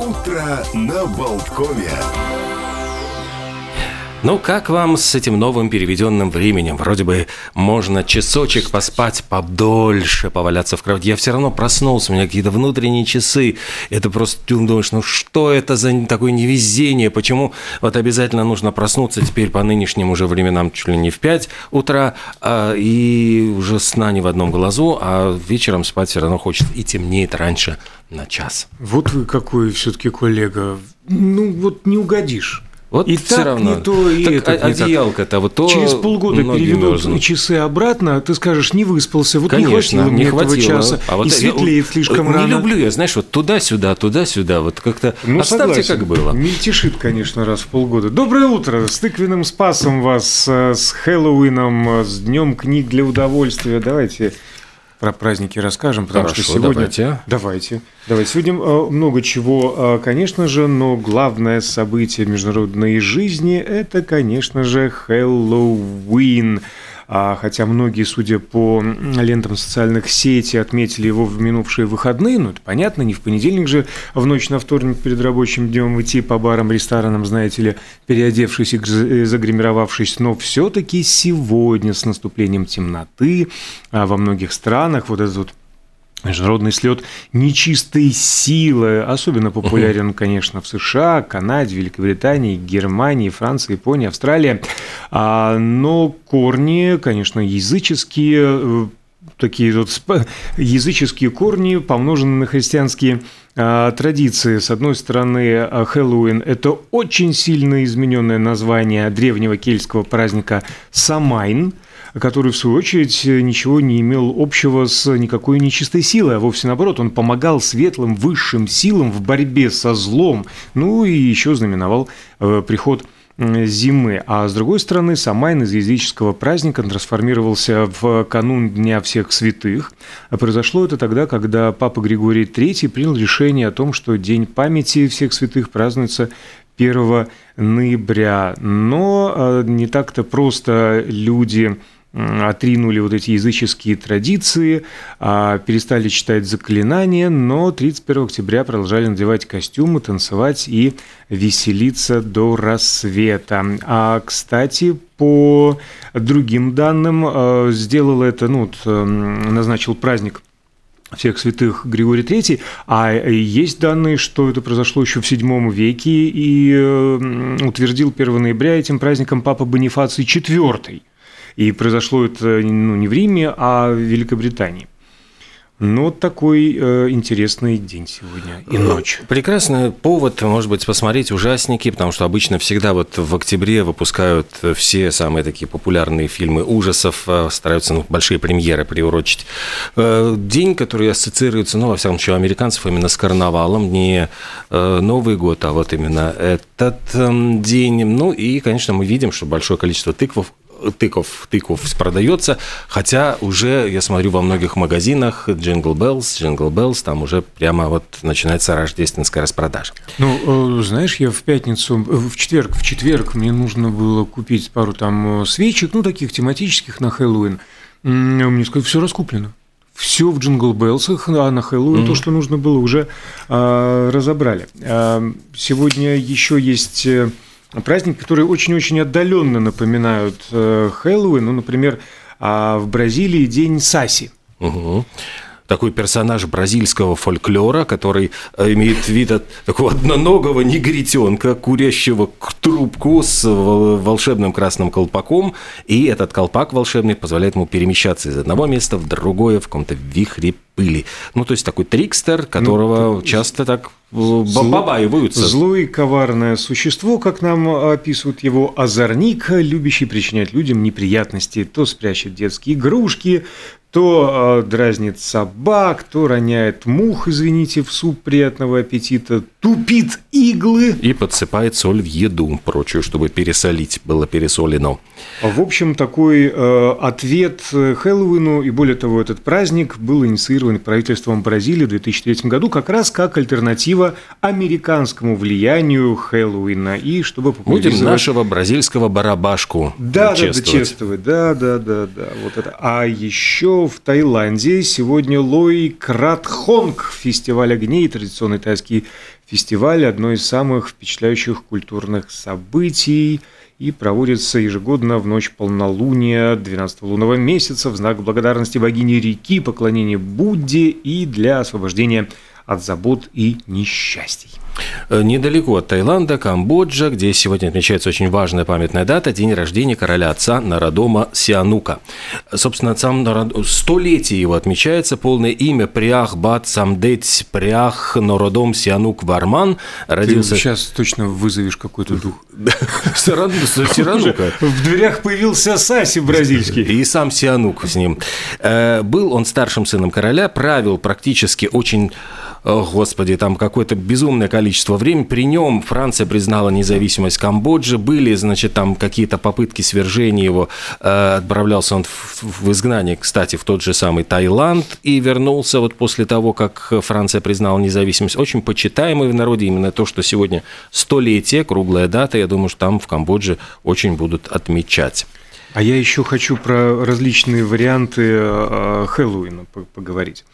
Утро на Болткове. Ну, как вам с этим новым переведенным временем? Вроде бы можно часочек поспать подольше, поваляться в кровати. Я все равно проснулся, у меня какие-то внутренние часы. Это просто ты думаешь, ну что это за такое невезение? Почему вот обязательно нужно проснуться теперь по нынешним уже временам чуть ли не в 5 утра, а, и уже сна не в одном глазу, а вечером спать все равно хочется и темнеет раньше на час. Вот вы какой все-таки коллега. Ну, вот не угодишь. Вот и все так равно. не то, и так это не одеялко-то вот то Через полгода переведут мерзнут. часы обратно, ты скажешь, не выспался, вот Конечно, не хватило не мне хватило. часа, А вот и я- светлеет слишком не рано. люблю я, знаешь, вот туда-сюда, туда-сюда, вот как-то Ну, оставьте согласен. как было. Мельтешит, конечно, раз в полгода. Доброе утро! С тыквенным спасом вас, э, с Хэллоуином, э, с Днем книг для удовольствия. Давайте про праздники расскажем, потому Хорошо, что сегодня... давайте. Давайте. Давайте. Сегодня э, много чего, э, конечно же, но главное событие международной жизни – это, конечно же, Хэллоуин. А, Хотя многие, судя по лентам социальных сетей, отметили его в минувшие выходные, ну это понятно, не в понедельник же, в ночь на вторник перед рабочим днем идти по барам, ресторанам, знаете ли, переодевшись и загримировавшись, но все-таки сегодня с наступлением темноты а, во многих странах вот этот вот Международный слет нечистой силы особенно популярен, конечно, в США, Канаде, Великобритании, Германии, Франции, Японии, Австралии. А, Но корни, конечно, языческие, э, такие вот языческие корни, помноженные на христианские традиции. С одной стороны, а, Хэллоуин – это очень сильно измененное название древнего кельтского праздника Самайн – который, в свою очередь, ничего не имел общего с никакой нечистой силой, а вовсе наоборот, он помогал светлым высшим силам в борьбе со злом, ну и еще знаменовал э, приход зимы. А с другой стороны, Самайн из языческого праздника трансформировался в канун Дня всех святых. Произошло это тогда, когда Папа Григорий III принял решение о том, что День памяти всех святых празднуется 1 ноября. Но э, не так-то просто люди отринули вот эти языческие традиции, а, перестали читать заклинания, но 31 октября продолжали надевать костюмы, танцевать и веселиться до рассвета. А, кстати, по другим данным, э, сделал это, ну, назначил праздник всех святых Григорий III, а есть данные, что это произошло еще в VII веке, и э, утвердил 1 ноября этим праздником Папа Бонифаций IV. И произошло это ну, не в Риме, а в Великобритании. Ну, вот такой э, интересный день сегодня и ночь. Прекрасный повод, может быть, посмотреть ужасники, потому что обычно всегда вот в октябре выпускают все самые такие популярные фильмы ужасов, э, стараются ну, большие премьеры приурочить. Э, День, который ассоциируется, ну, во всяком случае, у американцев именно с карнавалом, не э, Новый год, а вот именно этот эм, день. Ну и, конечно, мы видим, что большое количество тыквов тыков, тыков продается, хотя уже, я смотрю, во многих магазинах Jingle Bells, Jingle Bells, там уже прямо вот начинается рождественская распродажа. Ну, э, знаешь, я в пятницу, э, в четверг, в четверг мне нужно было купить пару там э, свечек, ну, таких тематических на Хэллоуин. Мне сказали, все раскуплено. Все в Jingle Bells ах, а на Хэллоуин то, что нужно было, уже а, разобрали. А, сегодня еще есть э, праздники, которые очень-очень отдаленно напоминают э, Хэллоуин. Ну, например, а, в Бразилии день Саси. Угу. Такой персонаж бразильского фольклора, который э, имеет вид от такого одноногого негритенка, курящего трубку с вол- волшебным красным колпаком. И этот колпак волшебный позволяет ему перемещаться из одного места в другое в каком-то вихре пыли. Ну, то есть такой трикстер, которого часто так э, Зло- побаиваются. Злое и коварное существо, как нам описывают его, озорник, любящий причинять людям неприятности. То спрячет детские игрушки, то э, дразнит собак, то роняет мух, извините, в суп приятного аппетита, тупит иглы. И подсыпает соль в еду, прочую, чтобы пересолить было пересолено. В общем, такой э, ответ Хэллоуину, и более того, этот праздник был инициирован правительством Бразилии в 2003 году как раз как альтернатива американскому влиянию Хэллоуина, и чтобы Будем популяризовать... нашего бразильского барабашку Да, да, да, чествовать. чествовать, да, да, да, да, вот это. А еще в Таиланде сегодня Лой Кратхонг, фестиваль огней, традиционный тайский фестиваль – одно из самых впечатляющих культурных событий и проводится ежегодно в ночь полнолуния 12 лунного месяца в знак благодарности богине реки, поклонения Будде и для освобождения от забот и несчастий. Э, недалеко от Таиланда, Камбоджа, где сегодня отмечается очень важная памятная дата – день рождения короля отца Народома Сианука. Собственно, сам столетие его отмечается, полное имя Приах Бат Самдеть Приах Народом Сианук Варман. Родился... Ты сейчас точно вызовешь какой-то дух. Сиранука. В дверях появился Саси бразильский. И сам Сианук с ним. Э, был он старшим сыном короля, правил практически очень господи, там какое-то безумное количество времени. При нем Франция признала независимость Камбоджи, были, значит, там какие-то попытки свержения его. Э, отправлялся он в, в изгнание, кстати, в тот же самый Таиланд и вернулся вот после того, как Франция признала независимость. Очень почитаемый в народе именно то, что сегодня столетие, круглая дата, я думаю, что там в Камбодже очень будут отмечать. А я еще хочу про различные варианты э, Хэллоуина поговорить.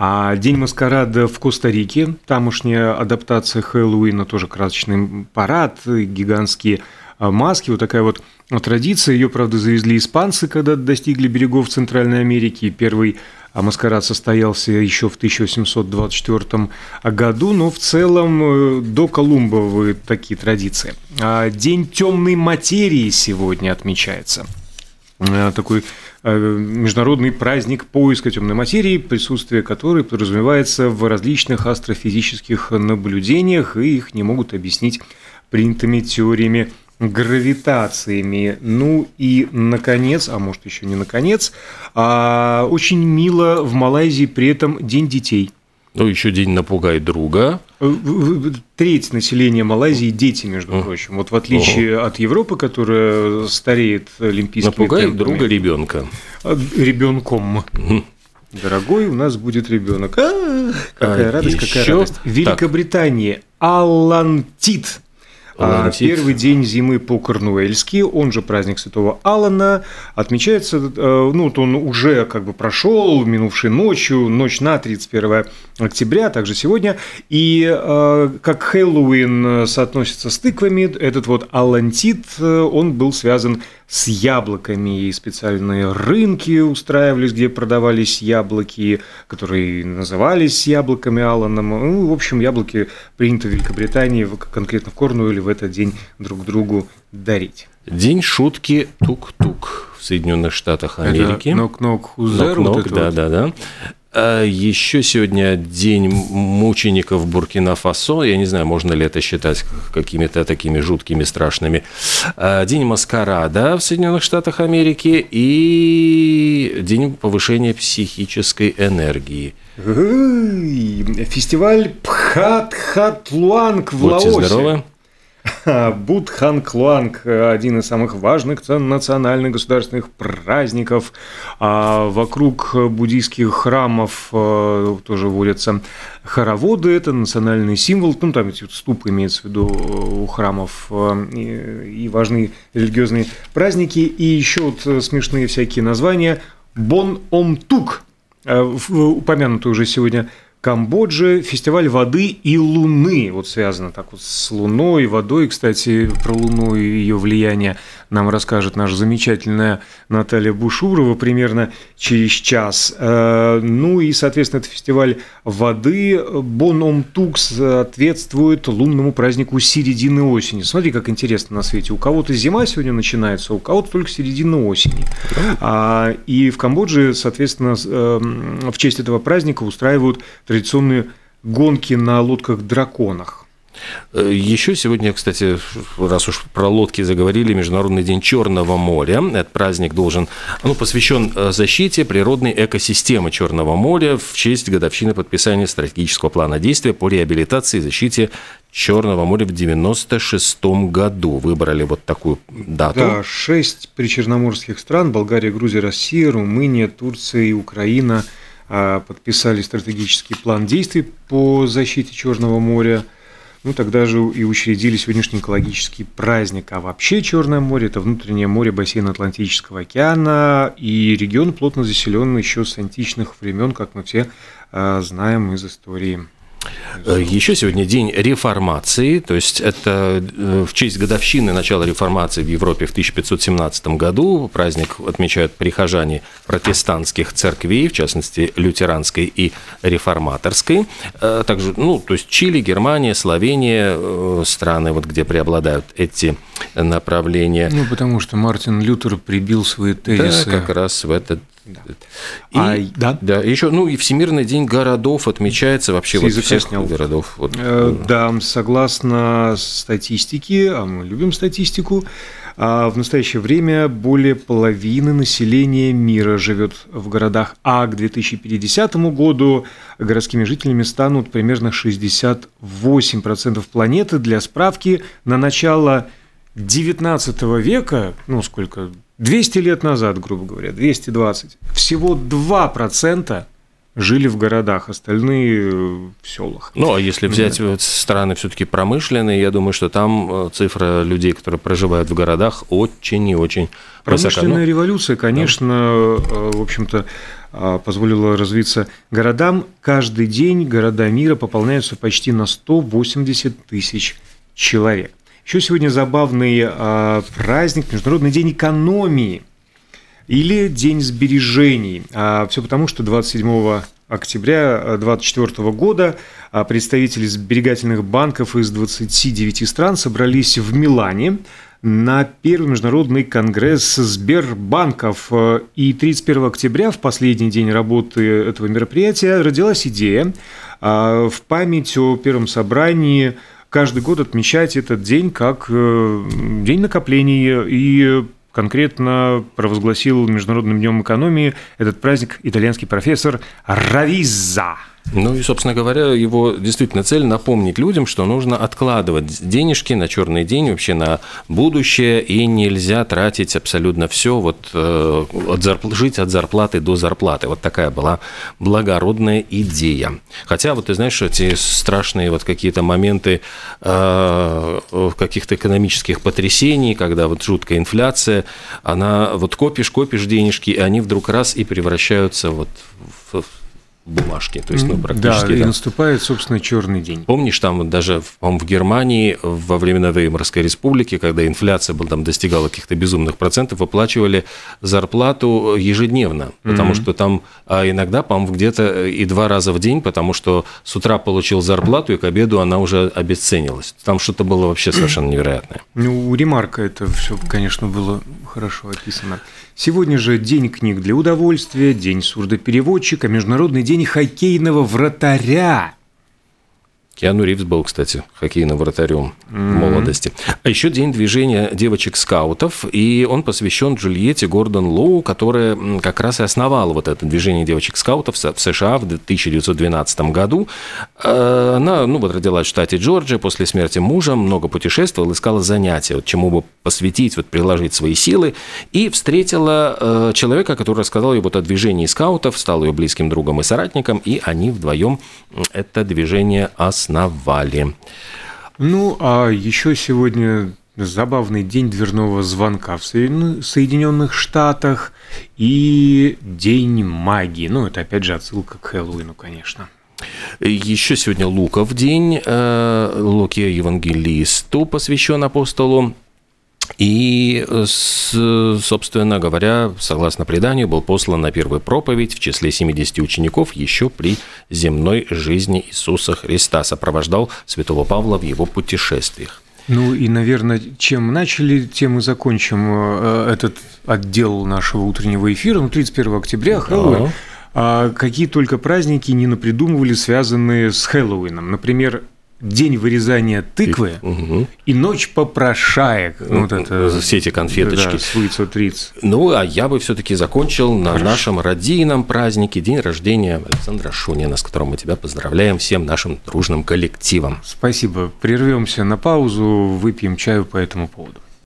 А День маскарада в Коста-Рике, тамошняя адаптация Хэллоуина, тоже красочный парад, гигантские а, маски, вот такая вот традиция. Ее, правда, завезли испанцы, когда достигли берегов Центральной Америки. Первый а, маскарад состоялся еще в 1824 году, но в целом э, до Колумба такие традиции. А, День темной материи сегодня отмечается. Такой Э, международный праздник поиска темной материи, присутствие которой подразумевается в различных астрофизических наблюдениях, и их не могут объяснить принятыми теориями гравитациями. Ну и, наконец, а может еще не наконец, а, очень мило в Малайзии при этом День детей – ну, еще день напугай друга. Э, треть населения Малайзии – дети, между О. прочим. Вот в отличие О. от Европы, которая стареет олимпийскими Напугай темпами. друга ребенка. Ребенком. Дорогой, у нас будет ребенок. А, какая а радость, еще... какая радость. В Великобритании Алантит первый день зимы по-корнуэльски, он же праздник Святого Алана, отмечается, э, ну, вот он уже как бы прошел минувшей ночью, ночь на 31 октября, также сегодня, и э, как Хэллоуин соотносится с тыквами, этот вот Алантит, э, он был связан с яблоками, и специальные рынки устраивались, где продавались яблоки, которые назывались яблоками Алланом. Ну, в общем, яблоки принято в Великобритании, конкретно в Корнуэле, в этот день друг другу дарить. День шутки тук-тук в Соединенных Штатах Америки. Нок-нок, хузер. Нок-нок, да-да-да. А еще сегодня день мучеников Буркина-Фасо. Я не знаю, можно ли это считать какими-то такими жуткими, страшными. А, день маскарада в Соединенных Штатах Америки и день повышения психической энергии. Фестиваль Пха Тхат Луанг в Будьте Лаосе. здоровы. Бун Тхат Луанг – один из самых важных национальных государственных праздников. А вокруг буддийских храмов э, тоже водятся хороводы, это национальный символ, ну, там эти ступ имеется в виду у храмов, э, и важные религиозные праздники, и еще вот смешные всякие названия. Бон Ом Тук, э, упомянутый уже сегодня Камбоджа фестиваль воды и луны. Вот связано так вот с луной, водой. Кстати, про луну и ее влияние нам расскажет наша замечательная Наталья Бушурова примерно через час. Э, ну и, соответственно, это фестиваль воды. Боном Тук соответствует лунному празднику середины осени. Смотри, как интересно на свете. У кого-то зима сегодня начинается, у кого-то только середина осени. А, и в Камбодже, соответственно, эм, в честь этого праздника устраивают традиционные гонки на лодках-драконах. Э, Еще сегодня, кстати, раз уж про лодки заговорили, Международный день Черного моря. Этот праздник должен, ну, посвящен э, защите природной экосистемы Черного моря в честь годовщины подписания стратегического плана действия по реабилитации и защите Черного моря в 96 году. Выбрали вот такую дату. Да, шесть причерноморских стран – Болгария, Грузия, Россия, Румыния, Турция и Украина – подписали стратегический план действий по защите Черного моря – ну, тогда же и учредили сегодняшний экологический праздник. А вообще Черное море – это внутреннее море бассейна Атлантического океана, и регион плотно заселен еще с античных времен, как мы все э, знаем из истории. Э, Еще сегодня день реформации, то есть это э, в честь годовщины начала реформации в Европе в 1517 году. Праздник отмечают прихожане протестантских церквей, в частности, лютеранской и реформаторской. Э, также, ну, то есть Чили, Германия, Словения, страны, вот, где преобладают эти направления. Ну, потому что Мартин Лютер прибил свои тезисы. Да, как раз в этот да. И, а, да? да, еще, ну и Всемирный день городов отмечается вообще вот всех снял. городов. Вот. Э, да, согласно статистике, а мы любим статистику, а в настоящее время более половины населения мира живет в городах, а к 2050 году городскими жителями станут примерно 68% планеты. Для справки, на начало 19 века, ну сколько, 200 лет назад, грубо говоря, 220, всего 2% жили в городах, остальные в селах. Ну, а если взять да. страны все-таки промышленные, я думаю, что там э, цифра людей, которые проживают в городах, очень и очень Промышленная высока. революция, конечно, да. Э, в общем-то, э, позволила развиться городам. Каждый день города мира пополняются почти на 180 тысяч человек. Еще сегодня забавный а, праздник, Международный день экономии или День сбережений. А, все потому, что 27 октября 2024 года а, представители сберегательных банков из 29 стран собрались в Милане на первый международный конгресс Сбербанков. И 31 октября, в последний день работы этого мероприятия, родилась идея а, в память о первом собрании каждый год отмечать этот день как э, день накопления и конкретно провозгласил Международным днем экономии этот праздник итальянский профессор Равиза. Ну и, собственно говоря, его действительно цель напомнить людям, что нужно откладывать денежки на черный день, вообще на будущее, и нельзя тратить абсолютно все, вот э, от зарпл... жить от зарплаты до зарплаты. Вот такая была благородная идея. Хотя, вот ты знаешь, эти страшные вот какие-то моменты э, каких-то экономических потрясений, когда вот жуткая инфляция, она вот копишь, копишь денежки, и они вдруг раз и превращаются вот в бумажки. То есть, ну, практически. Да, и наступает, собственно, черный день. Помнишь, там даже, по в Германии во времена Веймарской республики, когда инфляция была, там достигала каких-то безумных процентов, выплачивали зарплату ежедневно, потому mm-hmm. что там а иногда, по-моему, где-то и два раза в день, потому что с утра получил зарплату, и к обеду она уже обесценилась. Там что-то было вообще совершенно невероятное. Ну, у Ремарка это все, конечно, было хорошо описано. Сегодня же день книг для удовольствия, день сурдопереводчика, Международный день хоккейного вратаря. Киану Ривз был, кстати, хоккейным вратарем mm-hmm. молодости. А еще день движения девочек-скаутов, и он посвящен Джульетте Гордон Лоу, которая как раз и основала вот это движение девочек-скаутов в США в 1912 году. Э, она, ну, вот родилась в штате Джорджия, после смерти мужа много путешествовала, искала занятия, вот, чему бы посвятить, вот, приложить свои силы, и встретила э, человека, который рассказал ей вот о движении скаутов, стал ее близким другом и соратником, и они вдвоем это движение основали основали. Ну, а еще сегодня забавный день дверного звонка в Соединенных Штатах и День магии. Ну, это опять же отсылка к Хэллоуину, конечно. Еще сегодня Луков день, э, Луке Евангелисту посвящен апостолу. И, собственно говоря, согласно преданию, был послан на первую проповедь в числе 70 учеников еще при земной жизни Иисуса Христа, сопровождал святого Павла в его путешествиях. Ну и, наверное, чем начали, тем и закончим э, этот отдел нашего утреннего эфира. Ну, 31 октября, Хэллоуин. А какие только праздники не напридумывали, связанные с Хэллоуином. Например, день вырезания тыквы и, угу. и ночь попрошаек. Ну, вот это, Все эти конфеточки. Да, Ну, а я бы все-таки закончил на Хорошо. нашем родийном празднике, день рождения Александра Шунина, с которым мы тебя поздравляем всем нашим дружным коллективом. Спасибо. Прервемся на паузу, выпьем чаю по этому поводу.